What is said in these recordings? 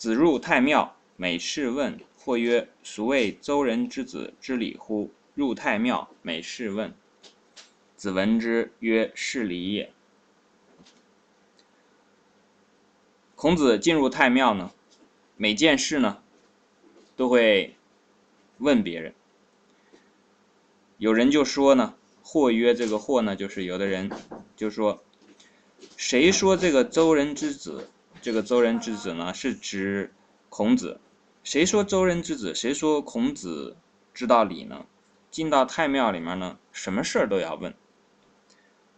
子入太庙，每事问。或曰：孰谓周人之子知礼乎？入太庙，每事问。子闻之曰：是礼也。孔子进入太庙呢，每件事呢，都会问别人。有人就说呢，或曰这个或呢，就是有的人就说，谁说这个周人之子？这个周人之子呢，是指孔子。谁说周人之子？谁说孔子知道礼呢？进到太庙里面呢，什么事儿都要问。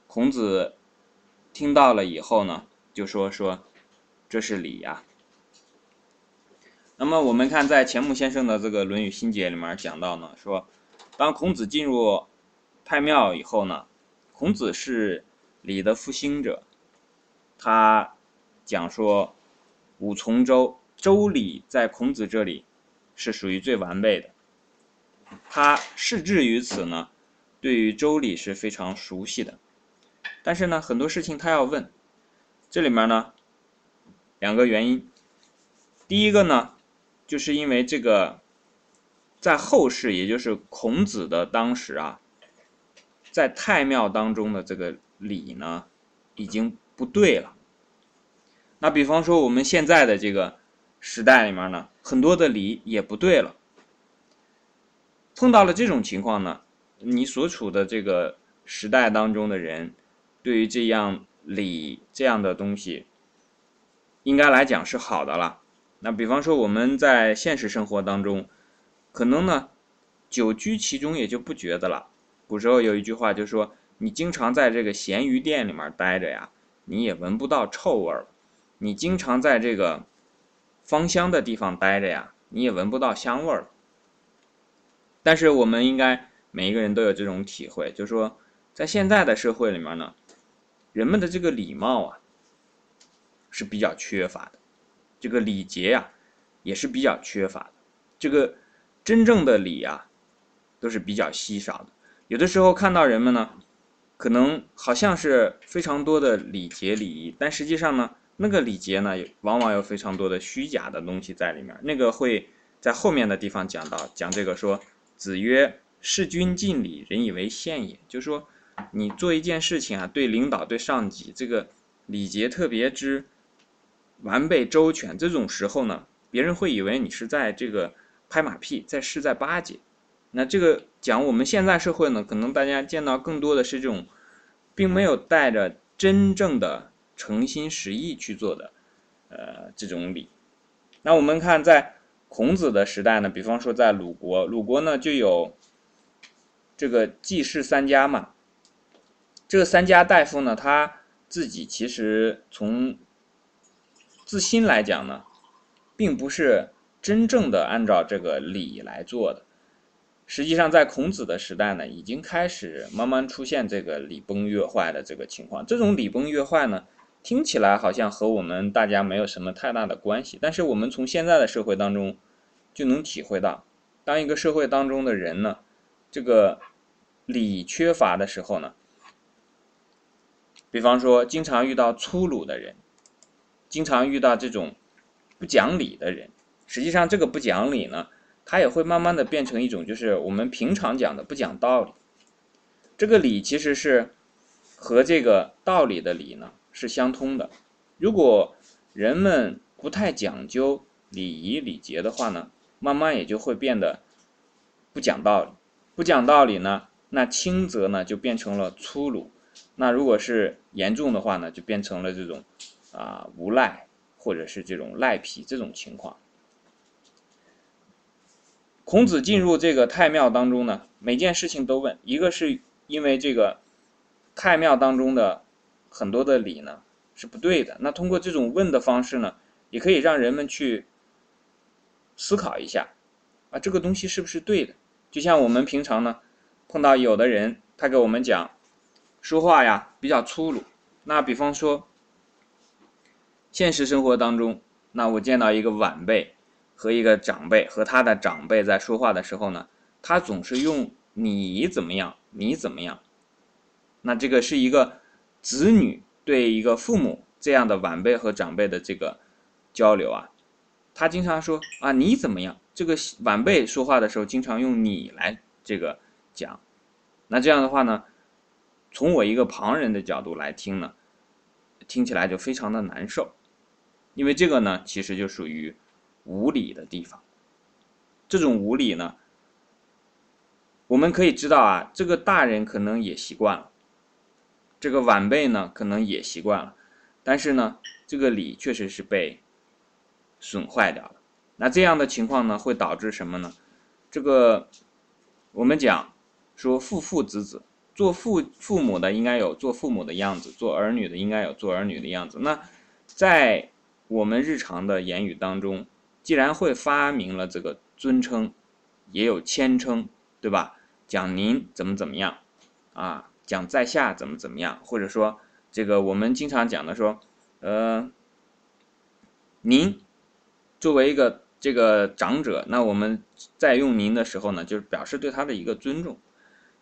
孔子听到了以后呢，就说说这是礼呀。那么我们看在钱穆先生的这个《论语心解》里面讲到呢，说当孔子进入太庙以后呢，孔子是礼的复兴者，他讲说五从周。周礼在孔子这里是属于最完备的，他事至于此呢，对于周礼是非常熟悉的。但是呢，很多事情他要问，这里面呢两个原因。第一个呢，就是因为这个在后世，也就是孔子的当时啊，在太庙当中的这个礼呢，已经不对了。那比方说我们现在的这个。时代里面呢，很多的礼也不对了。碰到了这种情况呢，你所处的这个时代当中的人，对于这样礼这样的东西，应该来讲是好的了。那比方说我们在现实生活当中，可能呢，久居其中也就不觉得了。古时候有一句话就说：“你经常在这个咸鱼店里面待着呀，你也闻不到臭味儿。你经常在这个。”芳香的地方待着呀，你也闻不到香味儿。但是我们应该每一个人都有这种体会，就是说，在现在的社会里面呢，人们的这个礼貌啊是比较缺乏的，这个礼节呀也是比较缺乏的，这个真正的礼啊都是比较稀少的。有的时候看到人们呢，可能好像是非常多的礼节礼仪，但实际上呢。那个礼节呢，往往有非常多的虚假的东西在里面。那个会在后面的地方讲到，讲这个说：“子曰，事君敬礼，人以为宪也。”就是说，你做一件事情啊，对领导、对上级，这个礼节特别之完备周全。这种时候呢，别人会以为你是在这个拍马屁，在是在巴结。那这个讲我们现在社会呢，可能大家见到更多的是这种，并没有带着真正的。诚心实意去做的，呃，这种礼。那我们看，在孔子的时代呢，比方说在鲁国，鲁国呢就有这个季氏三家嘛。这三家大夫呢，他自己其实从自心来讲呢，并不是真正的按照这个礼来做的。实际上，在孔子的时代呢，已经开始慢慢出现这个礼崩乐坏的这个情况。这种礼崩乐坏呢，听起来好像和我们大家没有什么太大的关系，但是我们从现在的社会当中就能体会到，当一个社会当中的人呢，这个礼缺乏的时候呢，比方说经常遇到粗鲁的人，经常遇到这种不讲理的人，实际上这个不讲理呢，它也会慢慢的变成一种就是我们平常讲的不讲道理，这个理其实是和这个道理的理呢。是相通的。如果人们不太讲究礼仪礼节的话呢，慢慢也就会变得不讲道理。不讲道理呢，那轻则呢就变成了粗鲁；那如果是严重的话呢，就变成了这种啊无赖或者是这种赖皮这种情况。孔子进入这个太庙当中呢，每件事情都问。一个是因为这个太庙当中的。很多的理呢是不对的。那通过这种问的方式呢，也可以让人们去思考一下啊，这个东西是不是对的？就像我们平常呢碰到有的人，他给我们讲说话呀比较粗鲁。那比方说现实生活当中，那我见到一个晚辈和一个长辈和他的长辈在说话的时候呢，他总是用你怎么样，你怎么样？那这个是一个。子女对一个父母这样的晚辈和长辈的这个交流啊，他经常说啊你怎么样？这个晚辈说话的时候经常用你来这个讲，那这样的话呢，从我一个旁人的角度来听呢，听起来就非常的难受，因为这个呢其实就属于无理的地方。这种无理呢，我们可以知道啊，这个大人可能也习惯了，这个晚辈呢可能也习惯了，但是呢，这个礼确实是被损坏掉了。那这样的情况呢，会导致什么呢？这个我们讲说父父子子，做父父母的应该有做父母的样子，做儿女的应该有做儿女的样子。那在我们日常的言语当中，既然会发明了这个。尊称，也有谦称，对吧？讲您怎么怎么样，啊，讲在下怎么怎么样，或者说这个我们经常讲的说，呃，您作为一个这个长者，那我们在用您的时候呢，就是表示对他的一个尊重。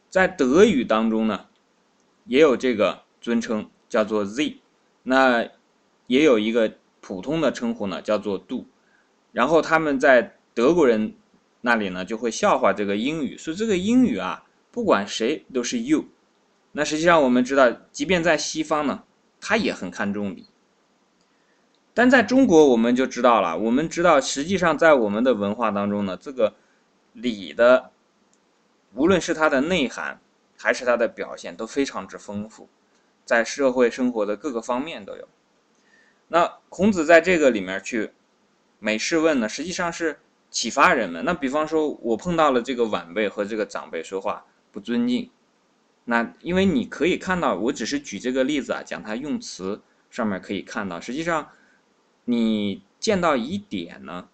在德语当中呢，也有这个尊称叫做 Z，那也有一个普通的称呼呢，叫做 Du，然后他们在。德国人那里呢就会笑话这个英语，说这个英语啊，不管谁都是 you。那实际上我们知道，即便在西方呢，他也很看重礼。但在中国我们就知道了，我们知道实际上在我们的文化当中呢，这个礼的，无论是它的内涵还是它的表现都非常之丰富，在社会生活的各个方面都有。那孔子在这个里面去每事问呢，实际上是。启发人们。那比方说，我碰到了这个晚辈和这个长辈说话不尊敬，那因为你可以看到，我只是举这个例子啊，讲他用词上面可以看到，实际上你见到一点呢，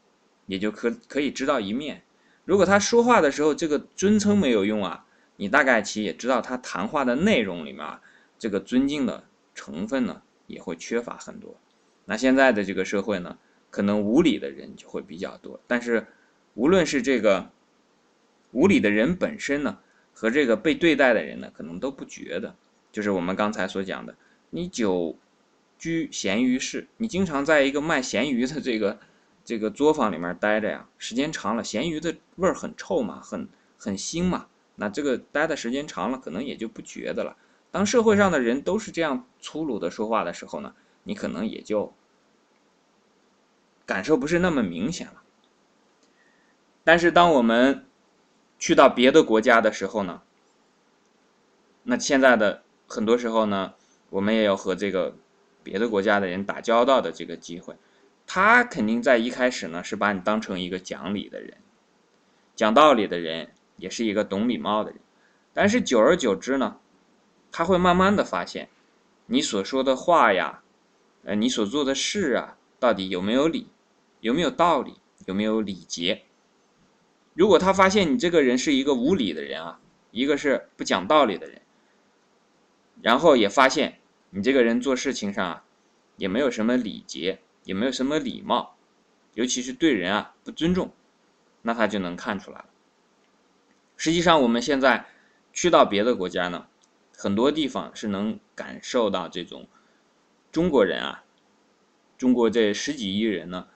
也就可可以知道一面。如果他说话的时候这个尊称没有用啊，你大概其也知道他谈话的内容里面啊，这个尊敬的成分呢也会缺乏很多。那现在的这个社会呢？可能无理的人就会比较多，但是无论是这个无理的人本身呢，和这个被对待的人呢，可能都不觉得。就是我们刚才所讲的，你久居咸鱼市，你经常在一个卖咸鱼的这个这个作坊里面待着呀，时间长了，咸鱼的味儿很臭嘛，很很腥嘛，那这个待的时间长了，可能也就不觉得了。当社会上的人都是这样粗鲁的说话的时候呢，你可能也就。感受不是那么明显了，但是当我们去到别的国家的时候呢，那现在的很多时候呢，我们也有和这个别的国家的人打交道的这个机会，他肯定在一开始呢是把你当成一个讲理的人，讲道理的人，也是一个懂礼貌的人，但是久而久之呢，他会慢慢的发现，你所说的话呀，呃，你所做的事啊，到底有没有理？有没有道理？有没有礼节？如果他发现你这个人是一个无理的人啊，一个是不讲道理的人，然后也发现你这个人做事情上啊，也没有什么礼节，也没有什么礼貌，尤其是对人啊不尊重，那他就能看出来了。实际上，我们现在去到别的国家呢，很多地方是能感受到这种中国人啊，中国这十几亿人呢。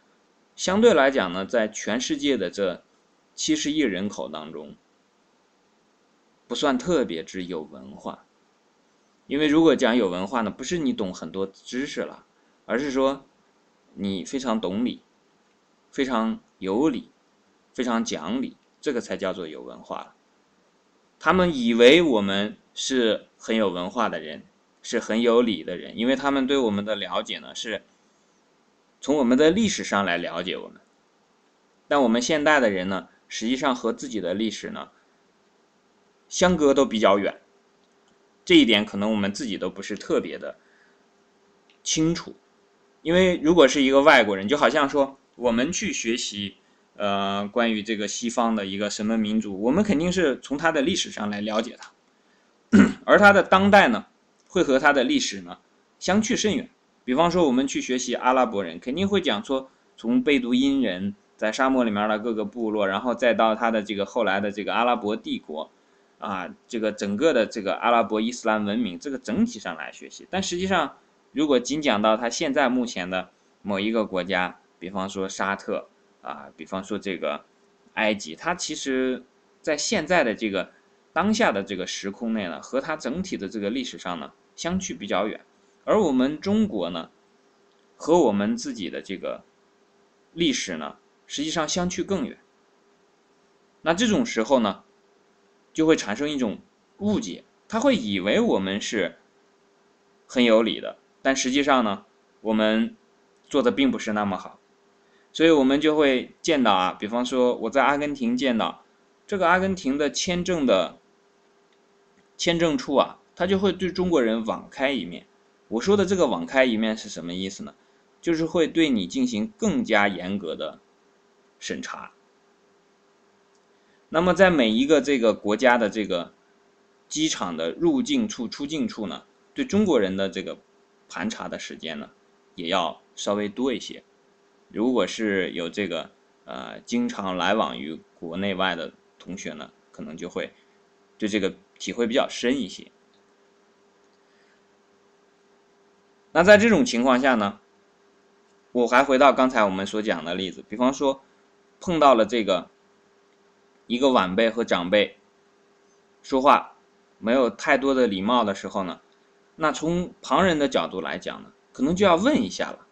相对来讲呢，在全世界的这七十亿人口当中，不算特别之有文化。因为如果讲有文化呢，不是你懂很多知识了，而是说你非常懂礼，非常有礼，非常讲理，这个才叫做有文化。他们以为我们是很有文化的人，是很有礼的人，因为他们对我们的了解呢是。从我们的历史上来了解我们，但我们现代的人呢，实际上和自己的历史呢相隔都比较远，这一点可能我们自己都不是特别的清楚。因为如果是一个外国人，就好像说我们去学习呃关于这个西方的一个什么民族，我们肯定是从他的历史上来了解他，而他的当代呢，会和他的历史呢相去甚远。比方说，我们去学习阿拉伯人，肯定会讲说，从贝都因人在沙漠里面的各个部落，然后再到他的这个后来的这个阿拉伯帝国，啊，这个整个的这个阿拉伯伊斯兰文明这个整体上来学习。但实际上，如果仅讲到他现在目前的某一个国家比方说沙特啊，比方说这个埃及，它其实在现在的这个当下的这个时空内呢，和它整体的这个历史上呢相去比较远，而我们中国呢，和我们自己的这个历史呢，实际上相去更远。那这种时候呢，就会产生一种误解，他会以为我们是很有理的，但实际上呢，我们做的并不是那么好，所以我们就会见到啊，比方说我在阿根廷见到这个阿根廷的签证的签证处啊，他就会对中国人网开一面。我说的这个网开一面是什么意思呢？就是会对你进行更加严格的审查。那么，在每一个这个国家的这个机场的入境处、出境处呢，对中国人的这个盘查的时间呢，也要稍微多一些。如果是有这个呃经常来往于国内外的同学呢，可能就会对这个体会比较深一些。那在这种情况下呢，我还回到刚才我们所讲的例子，比方说碰到了这个。一个晚辈和长辈说话没有太多的礼貌的时候呢，那从旁人的角度来讲呢，可能就要问一下了，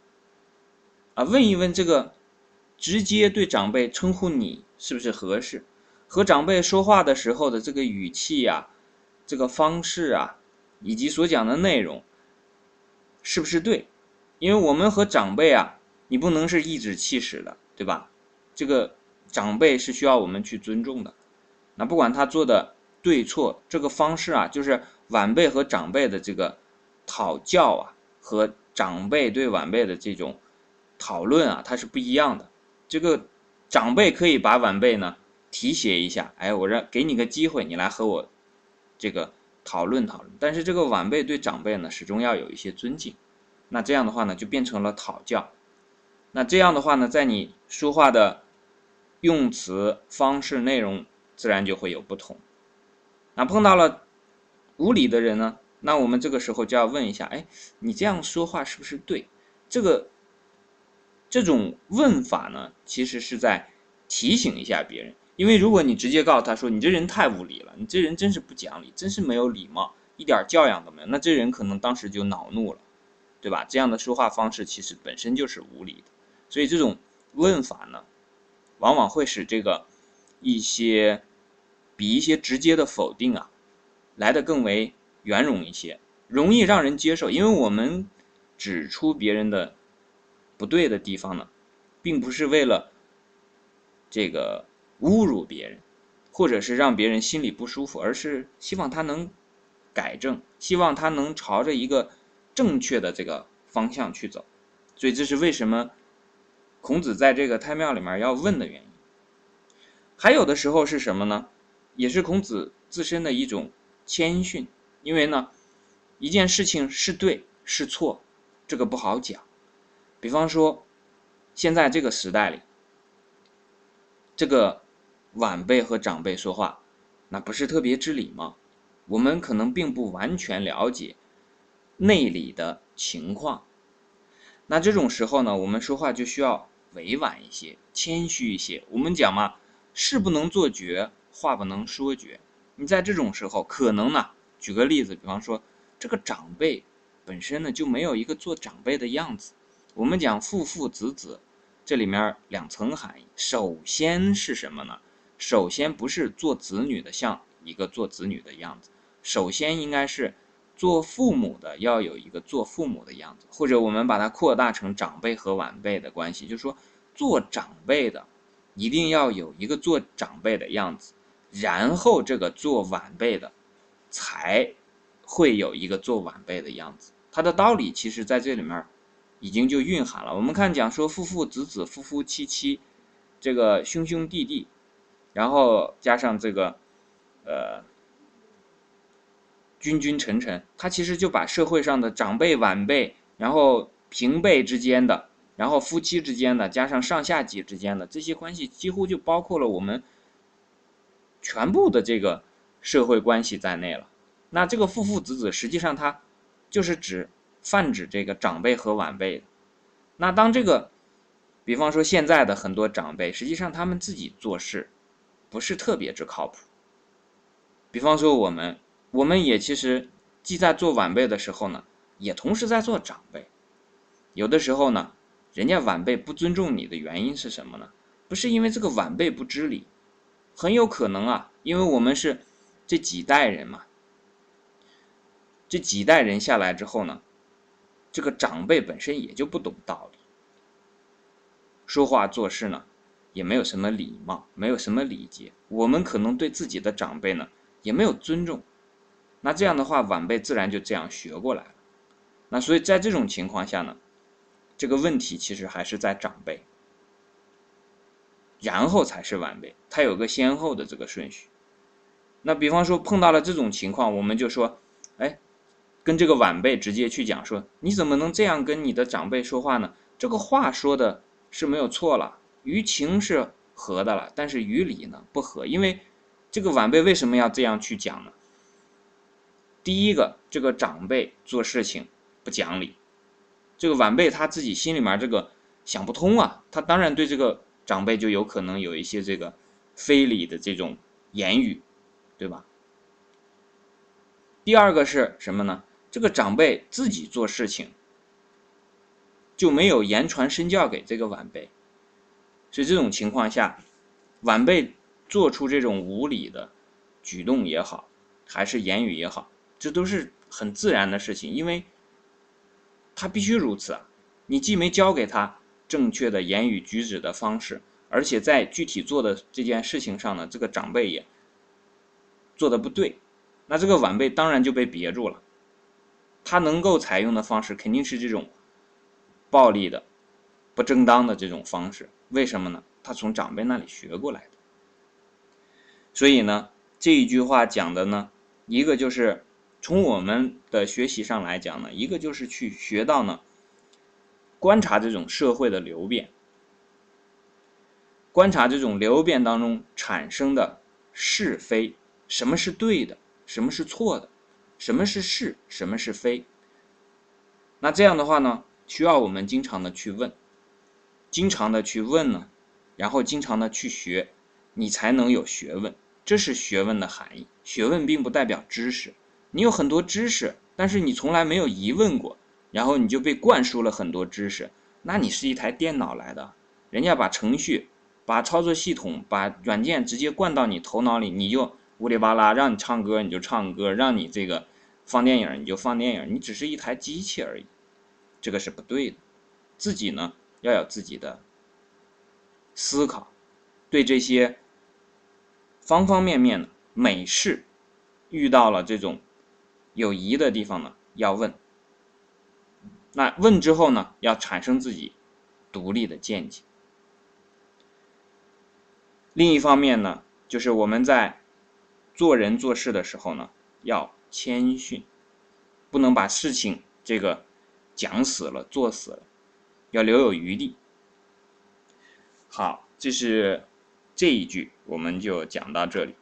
啊，问一问这个直接对长辈称呼你是不是合适？和长辈说话的时候的这个语气呀，这个方式啊，以及所讲的内容是不是对？因为我们和长辈啊，你不能是颐指气使的，对吧？这个。长辈是需要我们去尊重的，那不管他做的对错，这个方式啊，就是晚辈和长辈的这个讨教啊，和长辈对晚辈的这种讨论啊，它是不一样的。这个长辈可以把晚辈呢提携一下，哎，我让给你个机会，你来和我这个讨论讨论。但是这个晚辈对长辈呢，始终要有一些尊敬。那这样的话呢，就变成了讨教。那这样的话呢，在你说话的。用词方式、内容自然就会有不同。那碰到了无理的人呢？那我们这个时候就要问一下：哎，你这样说话是不是对？这个这种问法呢，其实是在提醒一下别人。因为如果你直接告诉他说：“你这人太无理了，你这人真是不讲理，真是没有礼貌，一点教养都没有。”那这人可能当时就恼怒了，对吧？这样的说话方式其实本身就是无理的。所以这种问法呢？往往会使这个一些比一些直接的否定啊来的更为圆融一些，容易让人接受。因为我们指出别人的不对的地方呢，并不是为了这个侮辱别人，或者是让别人心里不舒服，而是希望他能改正，希望他能朝着一个正确的这个方向去走。所以这是为什么？孔子在这个太庙里面要问的原因，还有的时候是什么呢？也是孔子自身的一种谦逊。因为呢，一件事情是对是错，这个不好讲。比方说，现在这个时代里，这个晚辈和长辈说话，那不是特别之礼貌。我们可能并不完全了解内里的情况。那这种时候呢，我们说话就需要委婉一些，谦虚一些。我们讲嘛，事不能做绝，话不能说绝。你在这种时候，可能呢，举个例子，比方说，这个长辈本身呢就没有一个做长辈的样子。我们讲父父子子，这里面两层含义。首先是什么呢？首先不是做子女的像一个做子女的样子，首先应该是。做父母的要有一个做父母的样子，或者我们把它扩大成长辈和晚辈的关系，就是说，做长辈的一定要有一个做长辈的样子，然后这个做晚辈的才会有一个做晚辈的样子。它的道理其实在这里面已经就蕴含了。我们看讲说父父子子、夫夫妻妻，这个兄兄弟弟，然后加上这个呃。君君臣臣，他其实就把社会上的长辈、晚辈，然后平辈之间的，然后夫妻之间的，加上上下级之间的这些关系，几乎就包括了我们全部的这个社会关系在内了。那这个父父子子，实际上它就是指泛指这个长辈和晚辈。那当这个比方说现在的很多长辈，实际上他们自己做事不是特别之靠谱。比方说我们，我们也其实既在做晚辈的时候呢，也同时在做长辈。有的时候呢，人家晚辈不尊重你的原因是什么呢？不是因为这个晚辈不知礼，很有可能啊，因为我们是这几代人嘛，这几代人下来之后呢，这个长辈本身也就不懂道理。说话做事呢，也没有什么礼貌，没有什么礼节。我们可能对自己的长辈呢，也没有尊重。那这样的话，晚辈自然就这样学过来了。那所以在这种情况下呢，这个问题其实还是在长辈，然后才是晚辈，它有个先后的这个顺序。那比方说碰到了这种情况，我们就说，哎，跟这个晚辈直接去讲说，你怎么能这样跟你的长辈说话呢？这个话说的。是没有错了，于情是合的了，但是于理呢不合，因为这个晚辈为什么要这样去讲呢？第一个，这个长辈做事情不讲理，这个晚辈他自己心里面这个想不通啊，他当然对这个长辈就有可能有一些这个非礼的这种言语，对吧？第二个是什么呢？这个长辈自己做事情。就没有言传身教给这个晚辈，所以这种情况下，晚辈做出这种无理的举动也好，还是言语也好，这都是很自然的事情，因为他必须如此啊。你既没教给他正确的言语举止的方式，而且在具体做的这件事情上呢，这个长辈也做的不对，那这个晚辈当然就被别住了。他能够采用的方式肯定是这种。暴力的、不正当的这种方式，为什么呢？他从长辈那里学过来的。所以呢，这一句话讲的呢，一个就是从我们的学习上来讲呢，一个就是去学到呢，观察这种社会的流变，观察这种流变当中产生的是非，什么是对的，什么是错的，什么是是，什么是非。那这样的话呢？需要我们经常的去问，经常的去问呢，然后经常的去学，你才能有学问。这是学问的含义。学问并不代表知识，你有很多知识，但是你从来没有疑问过，然后你就被灌输了很多知识，那你是一台电脑来的，人家把程序、把操作系统、把软件直接灌到你头脑里，你就乌里巴拉让你唱歌你就唱歌，让你这个放电影你就放电影，你只是一台机器而已。这个是不对的，自己呢要有自己的思考，对这些方方面面的美事，遇到了这种有疑的地方呢，要问。那问之后呢，要产生自己独立的见解。另一方面呢，就是我们在做人做事的时候呢，要谦逊，不能把事情这个。讲死了，做死了，要留有余地。好，这是这一句，我们就讲到这里。